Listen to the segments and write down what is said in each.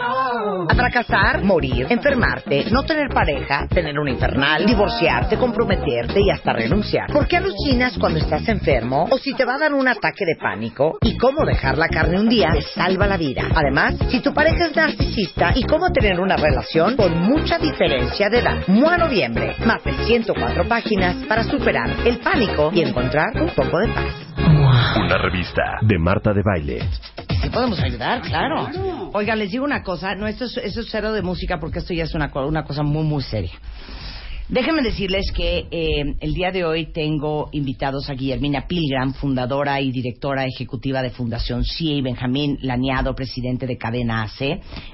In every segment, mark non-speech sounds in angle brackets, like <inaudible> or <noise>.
A fracasar, morir, enfermarte, no tener pareja, tener un infernal, divorciarte, comprometerte y hasta renunciar. ¿Por qué alucinas cuando estás enfermo? O si te va a dar un ataque de pánico. ¿Y cómo dejar la carne un día te salva la vida? Además, si tu pareja es narcisista y cómo tener una relación con mucha diferencia de edad. MOA Noviembre. Más de 104 páginas para superar el pánico y encontrar un poco de paz. Una revista de Marta de Baile. ¿Sí podemos ayudar? Claro. Oiga, les digo una cosa. No, esto es, esto es cero de música porque esto ya es una, una cosa muy, muy seria. Déjenme decirles que eh, el día de hoy tengo invitados a Guillermina Pilgram, fundadora y directora ejecutiva de Fundación CIA, y Benjamín Laniado, presidente de Cadena AC.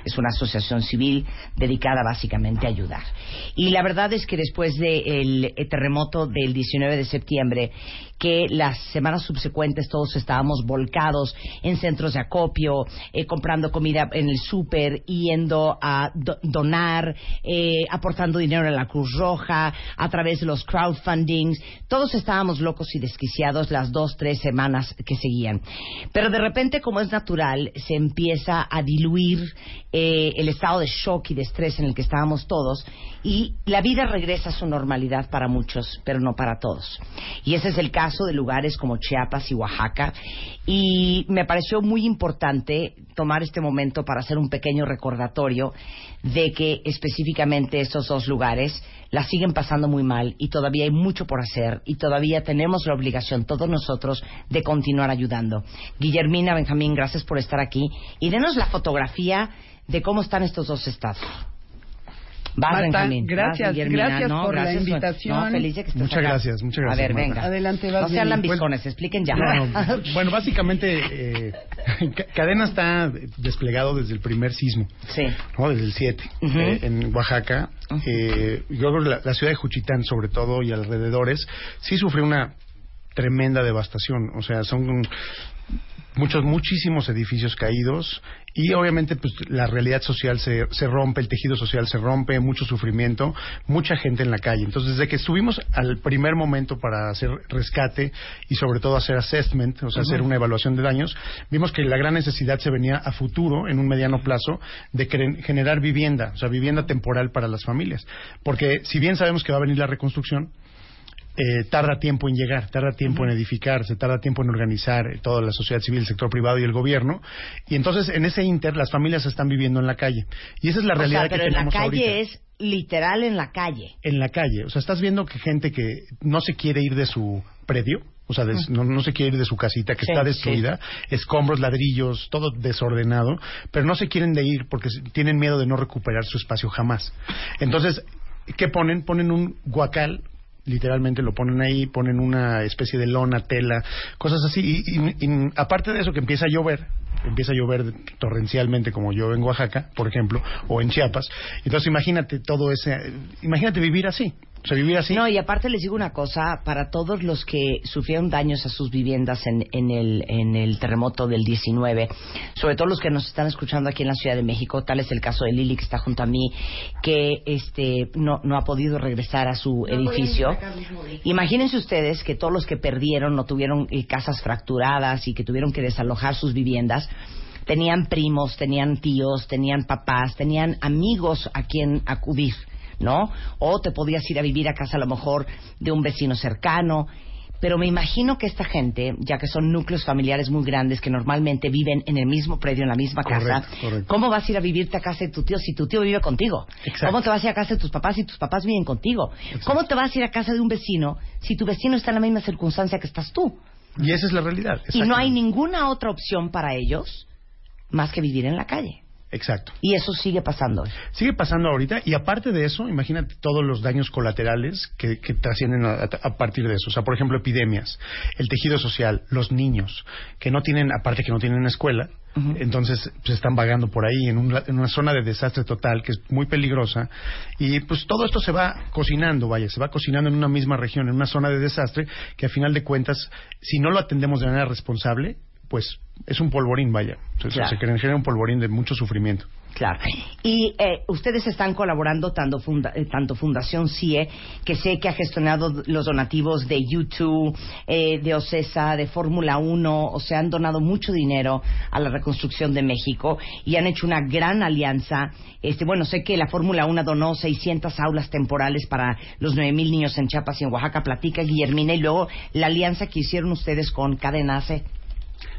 Es una asociación civil dedicada básicamente a ayudar. Y la verdad es que después del terremoto del 19 de septiembre, que las semanas subsecuentes todos estábamos volcados en centros de acopio, eh, comprando comida en el súper, yendo a do- donar, eh, aportando dinero a la Cruz Roja, a través de los crowdfundings. Todos estábamos locos y desquiciados las dos, tres semanas que seguían. Pero de repente, como es natural, se empieza a diluir eh, el estado de shock y de estrés en el que estábamos todos y la vida regresa a su normalidad para muchos, pero no para todos. Y ese es el caso de lugares como Chiapas y Oaxaca. Y me pareció muy importante tomar este momento para hacer un pequeño recordatorio de que específicamente estos dos lugares la siguen pasando muy mal y todavía hay mucho por hacer y todavía tenemos la obligación todos nosotros de continuar ayudando. Guillermina, Benjamín, gracias por estar aquí y denos la fotografía de cómo están estos dos estados. Vas, Marta, Benjamín. gracias, Vas, gracias No, por la invitación. No, feliz de que estés Muchas acá. gracias, muchas gracias, A ver, Marta. venga. Adelante, vas No sean lambiscones, expliquen ya. No, <laughs> bueno, básicamente, eh, Ca- Cadena está desplegado desde el primer sismo, Sí. ¿no? desde el 7, Ujú. eh, en Oaxaca. Eh, yo creo que la, la ciudad de Juchitán, sobre todo, y alrededores, sí sufrió una tremenda devastación. O sea, son muchos, muchísimos edificios caídos y obviamente pues la realidad social se, se rompe, el tejido social se rompe, mucho sufrimiento, mucha gente en la calle. Entonces, desde que estuvimos al primer momento para hacer rescate y sobre todo hacer assessment, o sea, hacer una evaluación de daños, vimos que la gran necesidad se venía a futuro, en un mediano plazo, de generar vivienda, o sea, vivienda temporal para las familias. Porque si bien sabemos que va a venir la reconstrucción, eh, tarda tiempo en llegar, tarda tiempo en edificarse, tarda tiempo en organizar eh, toda la sociedad civil, el sector privado y el gobierno. Y entonces, en ese inter, las familias están viviendo en la calle. Y esa es la O realidad sea, pero que en la tenemos calle ahorita. es literal en la calle. En la calle. O sea, estás viendo que gente que no se quiere ir de su predio, o sea, des- no, no se quiere ir de su casita, que Sí, está destruida, escombros, ladrillos, todo desordenado, pero no se quieren de ir porque tienen miedo de no recuperar su espacio jamás. Entonces, ¿qué ponen? Ponen un guacal literalmente lo ponen ahí, ponen una especie de lona, tela, cosas así. Y, y- aparte de eso que empieza a llover, empieza a llover torrencialmente como llueve en Oaxaca, por ejemplo, o en Chiapas. Entonces imagínate todo ese, imagínate vivir así. O sea, vivir así. No, y aparte les digo una cosa, para todos los que sufrieron daños a sus viviendas en, en, el, en el terremoto del 19, sobre todo los que nos están escuchando aquí en la Ciudad de México, tal es el caso de Lili que está junto a mí, que este no, no ha podido regresar a su edificio. Imagínense ustedes que todos los que perdieron, no tuvieron eh, casas fracturadas y que tuvieron que desalojar sus viviendas, tenían primos, tenían tíos, tenían papás, tenían amigos a quien acudir. ¿No? O te podías ir a vivir a casa a lo mejor de un vecino cercano. Pero me imagino que esta gente, ya que son núcleos familiares muy grandes que normalmente viven en el mismo predio, en la misma Correcto, casa, correcto. ¿cómo vas a ir a vivirte a casa de tu tío si tu tío vive contigo? Exacto. ¿Cómo te vas a ir a casa de tus papás si tus papás viven contigo? ¿Cómo te vas a ir a casa de un vecino si tu vecino está en la misma circunstancia que estás tú? Y esa es la realidad. Y no hay ninguna otra opción para ellos más que vivir en la calle. Exacto. Y eso sigue pasando. Sigue pasando ahorita y aparte de eso, imagínate todos los daños colaterales que, que trascienden a, a partir de eso. O sea, por ejemplo, epidemias, el tejido social, los niños que no tienen, aparte que no tienen escuela, Entonces, pues están vagando por ahí en, en, una zona de desastre total que es muy peligrosa. Y pues todo esto se va cocinando, vaya, se va cocinando en una misma región, en una zona de desastre, que a final de cuentas, si no lo atendemos de manera responsable, pues es un polvorín, vaya. Se, se genera un polvorín de mucho sufrimiento. Claro. Y eh, ustedes están colaborando tanto, eh, tanto Fundación CIE, que sé que ha gestionado los donativos de YouTube, eh, de OCESA, de Fórmula 1, o sea, han donado mucho dinero a la reconstrucción de México y han hecho una gran alianza. Este, bueno, sé que la Fórmula 1 donó 600 aulas temporales para los 9.000 niños en Chiapas y en Oaxaca. Platica, Guillermina, y luego la alianza que hicieron ustedes con Cadenace.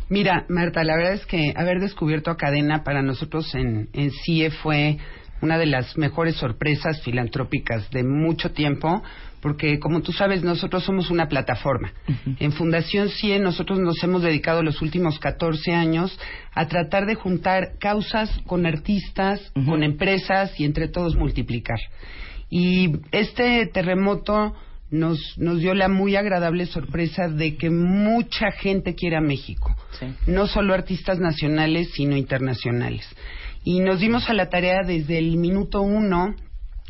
Mira, Marta, la verdad es que haber descubierto a Cadena para nosotros en, en CIE fue una de las mejores sorpresas filantrópicas de mucho tiempo, porque como tú sabes, nosotros somos una plataforma. En Fundación CIE nosotros nos hemos dedicado los últimos 14 años a tratar de juntar causas con artistas, con empresas y entre todos multiplicar. Y este terremoto nos, nos dio la muy agradable sorpresa de que mucha gente quiere a México. No solo artistas nacionales, sino internacionales. Y nos dimos a la tarea desde el minuto uno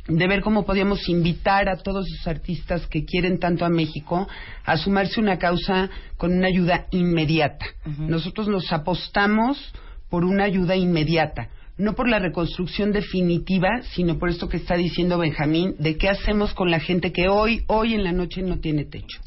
de ver cómo podíamos invitar a todos esos artistas que quieren tanto a México a sumarse una causa con una ayuda inmediata. Nosotros nos apostamos por una ayuda inmediata no por la reconstrucción definitiva, sino por esto que está diciendo Benjamín, de qué hacemos con la gente que hoy, hoy en la noche no tiene techo.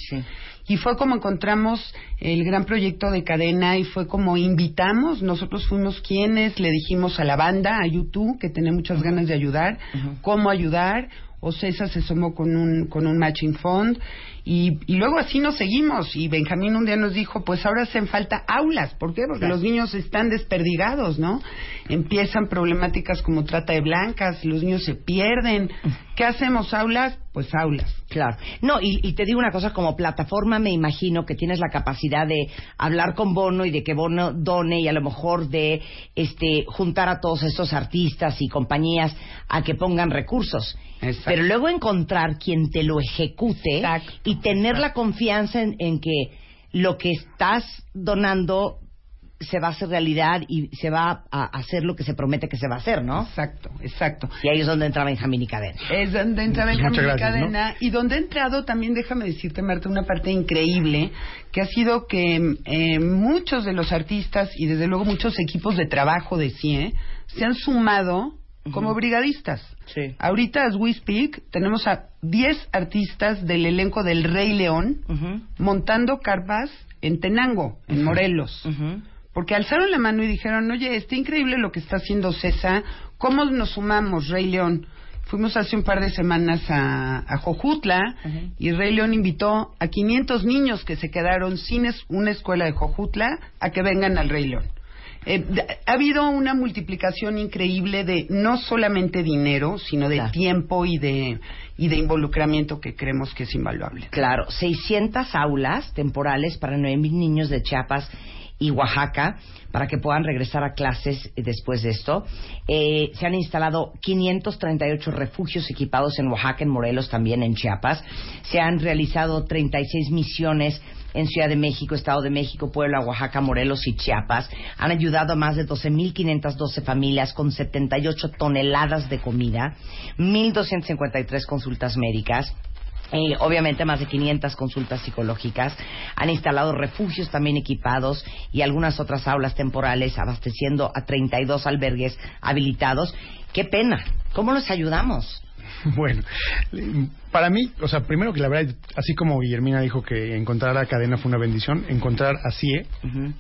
Y fue como encontramos el gran proyecto de cadena y fue como invitamos, nosotros fuimos quienes le dijimos a la banda, a YouTube, que tenía muchas ganas de ayudar, cómo ayudar. O César se sumó con un, con un matching fund y, y, luego así nos seguimos. Y Benjamín un día nos dijo, pues ahora hacen falta aulas. ¿Por qué? Porque los niños están desperdigados, ¿no? Empiezan problemáticas como trata de blancas, los niños se pierden. ¿Qué hacemos? ¿Aulas? Pues aulas. Claro. No, y, y te digo una cosa, como plataforma me imagino que tienes la capacidad de hablar con Bono y de que Bono done y a lo mejor de este juntar a todos estos artistas y compañías a que pongan recursos. Pero luego encontrar quien te lo ejecute y tener la confianza en, que lo que estás donando se va a hacer realidad y se va a hacer lo que se promete que se va a hacer, ¿no? Exacto, exacto. Y ahí es donde entra Benjamín y Cadena. Es donde entra Benjamín y Cadena. Y donde ha entrado también, déjame decirte, Marta, una parte increíble, que ha sido que eh, muchos de los artistas y desde luego muchos equipos de trabajo de CIE se han sumado como brigadistas. Sí. Ahorita, as we speak, tenemos a 10 artistas del elenco del Rey León montando carpas en Tenango, en Morelos. Porque alzaron la mano y dijeron, oye, está increíble lo que está haciendo César, ¿cómo nos sumamos, Rey León? Fuimos hace un par de semanas a, a Jojutla y Rey León invitó a 500 niños que se quedaron sin una escuela de Jojutla a que vengan al Rey León. Eh, ha habido una multiplicación increíble de no solamente dinero, sino de tiempo y de, y de involucramiento que creemos que es invaluable. Claro, 600 aulas temporales para 9.000 niños de Chiapas y Oaxaca para que puedan regresar a clases después de esto. Eh, se han instalado 538 refugios equipados en Oaxaca, en Morelos, también en Chiapas. Se han realizado 36 misiones en Ciudad de México, Estado de México, Puebla, Oaxaca, Morelos y Chiapas. Han ayudado a más de 12.512 familias con 78 toneladas de comida, 1.253 consultas médicas. Obviamente más de 500 consultas psicológicas, han instalado refugios también equipados y algunas otras aulas temporales, abasteciendo a 32 albergues habilitados. Qué pena, ¿cómo los ayudamos? <laughs> Bueno, para mí, o sea, primero que la verdad, así como Guillermina dijo que encontrar a Cadena fue una bendición, encontrar a CIE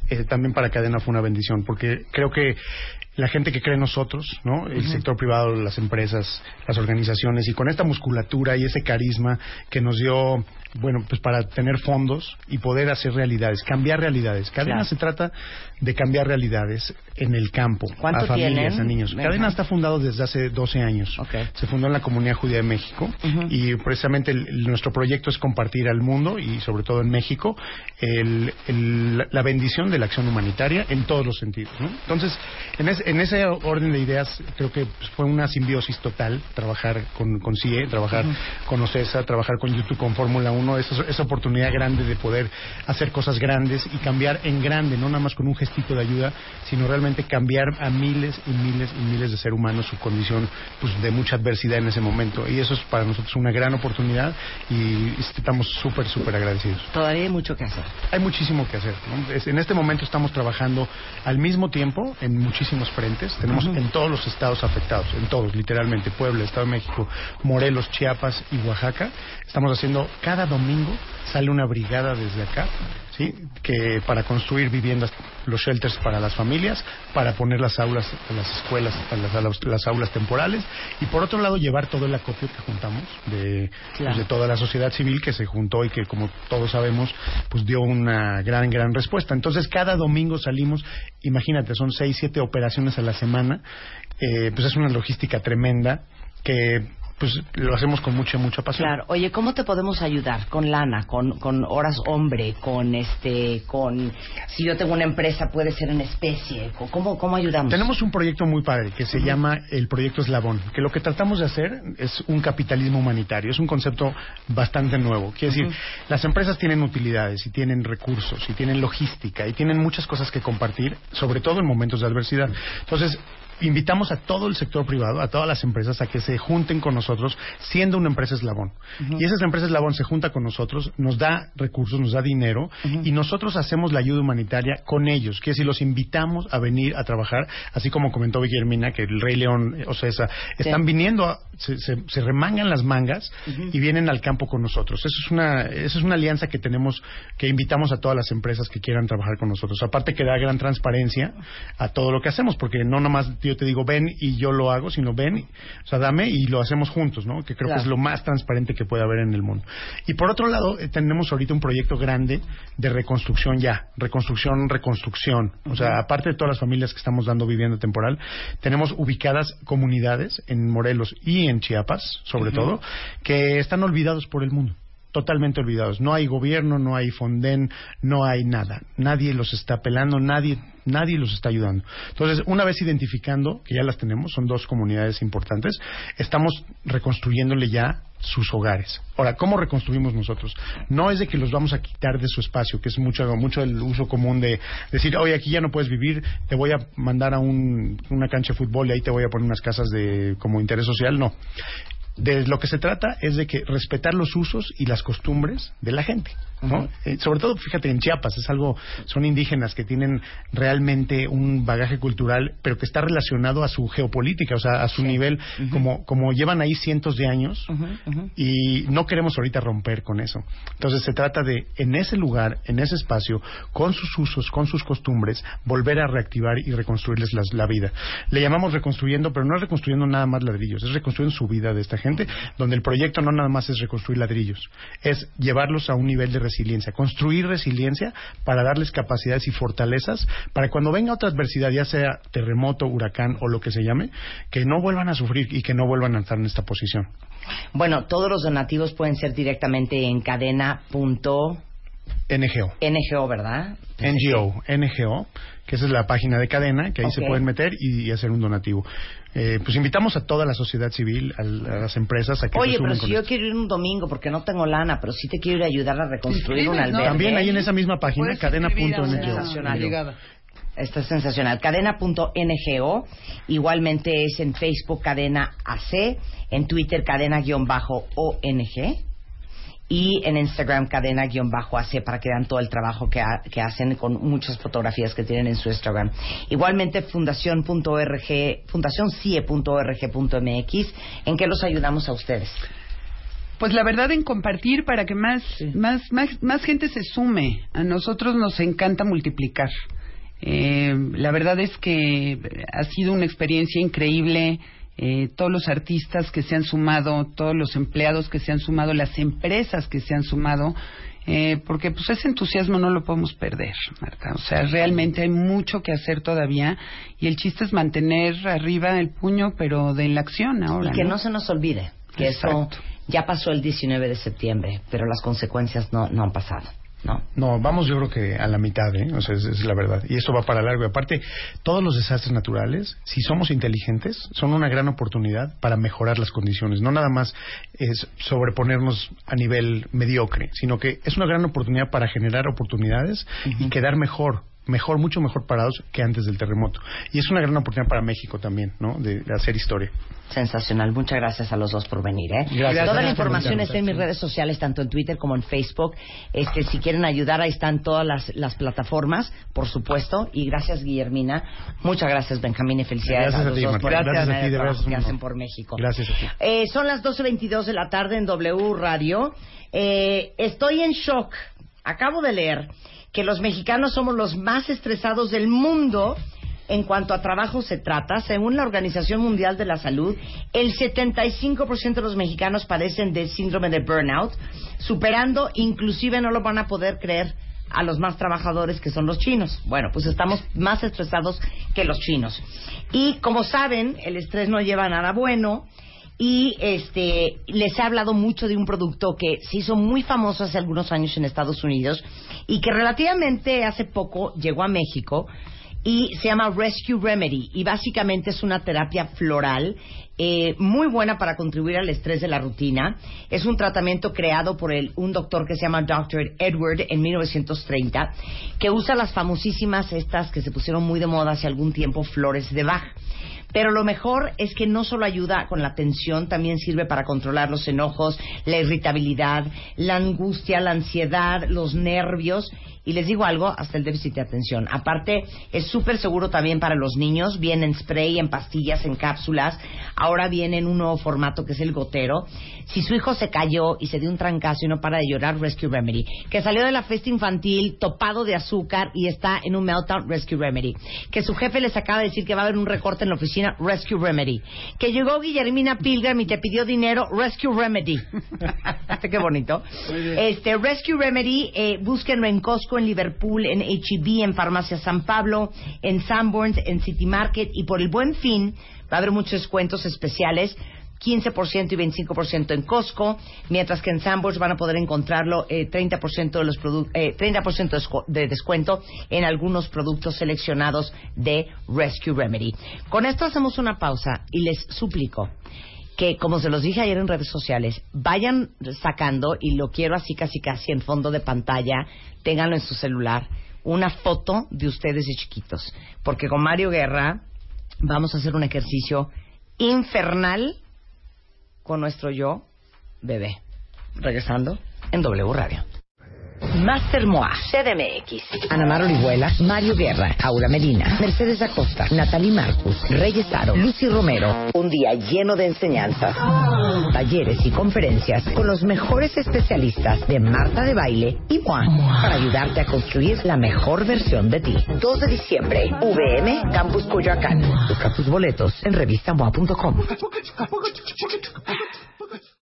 eh, también para Cadena fue una bendición, porque creo que la gente que cree en nosotros, ¿no? El sector privado, las empresas, las organizaciones, y con esta musculatura y ese carisma que nos dio, bueno, pues para tener fondos y poder hacer realidades, cambiar realidades. Cadena se trata de cambiar realidades en el campo, a familias, a niños. Cadena está fundado desde hace 12 años. Se fundó en la Comunidad Judía de México y precisamente nuestro proyecto es compartir al mundo y sobre todo en México la bendición de la acción humanitaria en todos los sentidos, ¿no? Entonces, en ese en ese orden de ideas, creo que pues, fue una simbiosis total trabajar con, con CIE, trabajar con OCESA, trabajar con YouTube, con Fórmula 1, esa, esa oportunidad grande de poder hacer cosas grandes y cambiar en grande, no nada más con un gestito de ayuda, sino realmente cambiar a miles y miles y miles de seres humanos su condición pues, de mucha adversidad en ese momento. Y eso es para nosotros una gran oportunidad y estamos súper, súper agradecidos. Todavía hay mucho que hacer. Hay muchísimo que hacer. ¿no? Es- en este momento estamos trabajando al mismo tiempo en muchísimos frentes. Tenemos en todos los estados afectados, en todos, literalmente, Puebla, Estado de México, Morelos, Chiapas y Oaxaca. Estamos haciendo cada domingo sale una brigada desde acá, ¿sí? Que para construir viviendas, los shelters para las familias, para poner las aulas, las escuelas, las, las- las aulas temporales y por otro lado llevar todo el acopio que juntamos de, Claro. pues, de toda la sociedad civil que se juntó y que como todos sabemos pues dio una gran gran respuesta entonces cada domingo salimos imagínate son seis siete operaciones a la semana eh, pues es una logística tremenda que pues lo hacemos con mucha mucha pasión Claro. Oye, ¿cómo te podemos ayudar? Con lana, con, con horas hombre, con este, con... Si yo tengo una empresa, puede ser en especie. ¿Cómo, cómo ayudamos? Tenemos un proyecto muy padre que se llama el proyecto Eslabón, que lo que tratamos de hacer es un capitalismo humanitario, es un concepto bastante nuevo. Quiere decir, las empresas tienen utilidades y tienen recursos y tienen logística y tienen muchas cosas que compartir, sobre todo en momentos de adversidad. Entonces, invitamos a todo el sector privado, a todas las empresas, a que se junten con nosotros siendo una empresa eslabón. Y esa empresa eslabón se junta con nosotros, nos da recursos, nos da dinero y nosotros hacemos la ayuda humanitaria con ellos. Que si los invitamos a venir a trabajar, así como comentó Guillermina, que el Rey León, eh, o sea, esa, están viniendo, a- se, se- se remangan las mangas y vienen al campo con nosotros. Eso es una, eso es una alianza que tenemos, que invitamos a todas las empresas que quieran trabajar con nosotros. Aparte que da gran transparencia a todo lo que hacemos, porque no nomás yo te digo ven y yo lo hago, sino ven, o sea, dame y lo hacemos juntos, ¿no? Que creo Claro. que es lo más transparente que puede haber en el mundo. Y por otro lado, eh, tenemos ahorita un proyecto grande de reconstrucción ya, reconstrucción, reconstrucción. O sea, aparte de todas las familias que estamos dando vivienda temporal, tenemos ubicadas comunidades en Morelos y en Chiapas, sobre todo, que están olvidados por el mundo. Totalmente olvidados. No hay gobierno, no hay Fonden, no hay nada. Nadie los está pelando, nadie, nadie los está ayudando. Entonces, una vez identificando, que ya las tenemos, son dos comunidades importantes, estamos reconstruyéndole ya sus hogares. Ahora, ¿cómo reconstruimos nosotros? No es de que los vamos a quitar de su espacio, que es mucho, mucho el uso común de decir, oye, aquí ya no puedes vivir, te voy a mandar a un- una cancha de fútbol y ahí te voy a poner unas casas de como interés social. No. De lo que se trata es de que respetar los usos y las costumbres de la gente. ¿No? Eh, sobre todo, fíjate, en Chiapas es algo, son indígenas que tienen realmente un bagaje cultural, pero que está relacionado a su geopolítica, o sea, a su nivel, como, como llevan ahí cientos de años y no queremos ahorita romper con eso. Entonces se trata de, en ese lugar, en ese espacio, con sus usos, con sus costumbres, volver a reactivar y reconstruirles las- la vida. Le llamamos reconstruyendo, pero no es reconstruyendo nada más ladrillos, es reconstruyendo su vida de esta gente, donde el proyecto no nada más es reconstruir ladrillos, es llevarlos a un nivel de resiliencia, construir resiliencia para darles capacidades y fortalezas para cuando venga otra adversidad, ya sea terremoto, huracán o lo que se llame, que no vuelvan a sufrir y que no vuelvan a estar en esta posición. Bueno, todos los donativos pueden ser directamente en cadena.ngo, NGO. ¿verdad? NGO, NGO, que esa es la página de cadena, que ahí se pueden meter y, y hacer un donativo. Eh, pues invitamos a toda la sociedad civil, al- a, las empresas, a que Oye, pero si con yo esto. quiero ir un domingo porque no tengo lana, pero sí te quiero ir a ayudar a reconstruir un ¿no? albergue. También ahí en esa misma página, a cadena.ngo. Está sensacional. Cadena.ngo. Igualmente es en Facebook Cadena AC, en Twitter Cadena-ONG y en Instagram Cadena-AC para que vean todo el trabajo que, ha- que hacen con muchas fotografías que tienen en su Instagram. Igualmente fundación.org, fundacioncie.org.mx, en que los ayudamos a ustedes. Pues la verdad en compartir para que más, más, más, más gente se sume. A nosotros nos encanta multiplicar. Eh, la verdad es que ha sido una experiencia increíble. Eh, todos los artistas que se han sumado, todos los empleados que se han sumado, las empresas que se han sumado, eh, porque pues ese entusiasmo no lo podemos perder, Marta. O sea, realmente hay mucho que hacer todavía y el chiste es mantener arriba el puño, pero de la acción ahora. y que no se nos olvide que Exacto. eso ya pasó el 19 de septiembre, pero las consecuencias no, no han pasado. ¿No? No, vamos yo creo que a la mitad, ¿eh? O sea, es, es la verdad. Y esto va para largo. Y aparte, todos los desastres naturales, si somos inteligentes, son una gran oportunidad para mejorar las condiciones. No nada más es sobreponernos a nivel mediocre, sino que es una gran oportunidad para generar oportunidades y quedar mejor mejor, mucho mejor parados que antes del terremoto. Y es una gran oportunidad para México también, ¿no? De, de hacer historia. Sensacional. Muchas gracias a los dos por venir, ¿eh? Gracias. Toda la Gracias información está en mis redes sociales, tanto en Twitter como en Facebook. Este, si quieren ayudar, ahí están todas las, las plataformas, por supuesto. Y gracias, Guillermina. Muchas gracias, Benjamín, y felicidades Gracias a a los ti, dos por el Gracias a ti, de que hacen por México. Gracias a ti. Eh, son las 12.22 de la tarde en W Radio. Eh, estoy en shock. Acabo de leer que los mexicanos somos los más estresados del mundo en cuanto a trabajo se trata. Según la Organización Mundial de la Salud, el 75% de los mexicanos padecen del síndrome de burnout, superando, inclusive no lo van a poder creer, a los más trabajadores que son los chinos. Bueno, pues estamos más estresados que los chinos. Y como saben, el estrés no lleva nada bueno. Y este les he hablado mucho de un producto que se hizo muy famoso hace algunos años en Estados Unidos y que relativamente hace poco llegó a México y se llama Rescue Remedy y básicamente es una terapia floral eh, muy buena para contribuir al estrés de la rutina. Es un tratamiento creado por el, un doctor que se llama Dr. Edward en 1930 que usa las famosísimas estas que se pusieron muy de moda hace algún tiempo, flores de Bach. Pero lo mejor es que no solo ayuda con la tensión, también sirve para controlar los enojos, la irritabilidad, la angustia, la ansiedad, los nervios y les digo algo, hasta el déficit de atención. Aparte, es súper seguro también para los niños. Viene en spray, en pastillas, en cápsulas. Ahora viene en un nuevo formato que es el gotero. Si su hijo se cayó y se dio un trancazo y no para de llorar, Rescue Remedy. Que salió de la fiesta infantil topado de azúcar y está en un meltdown, Rescue Remedy. Que su jefe les acaba de decir que va a haber un recorte en la oficina, Rescue Remedy. Que llegó Guillermina Pilgrim y te pidió dinero, Rescue Remedy. <laughs> Este, Qué bonito. Este Rescue Remedy, eh, búsquenlo en Costco, en Liverpool, en H-E-B, en Farmacia San Pablo, en Sanborns, en City Market y por el Buen Fin va a haber muchos descuentos especiales. 15% y 25% en Costco, mientras que en Sanborns van a poder encontrarlo eh, 30% de los eh, 30% de descu- de descuento en algunos productos seleccionados de Rescue Remedy. Con esto hacemos una pausa y les suplico que, como se los dije ayer en redes sociales, vayan sacando, y lo quiero así casi casi en fondo de pantalla, ténganlo en su celular, una foto de ustedes de chiquitos. Porque con Mario Guerra vamos a hacer un ejercicio infernal con nuestro yo bebé. Regresando en W Radio. Master Moa, CDMX, Ana Mar Orihuela, Mario Guerra, Aura Medina, Mercedes Acosta, Natalie Marcus, Reyes Aro, Lucy Romero. Un día lleno de enseñanzas, talleres y conferencias con los mejores especialistas de Marta de Baile y Moa para ayudarte a construir la mejor versión de ti. 2 de diciembre, VM, Campus Coyoacán. Busca tus boletos en revistamoa.com.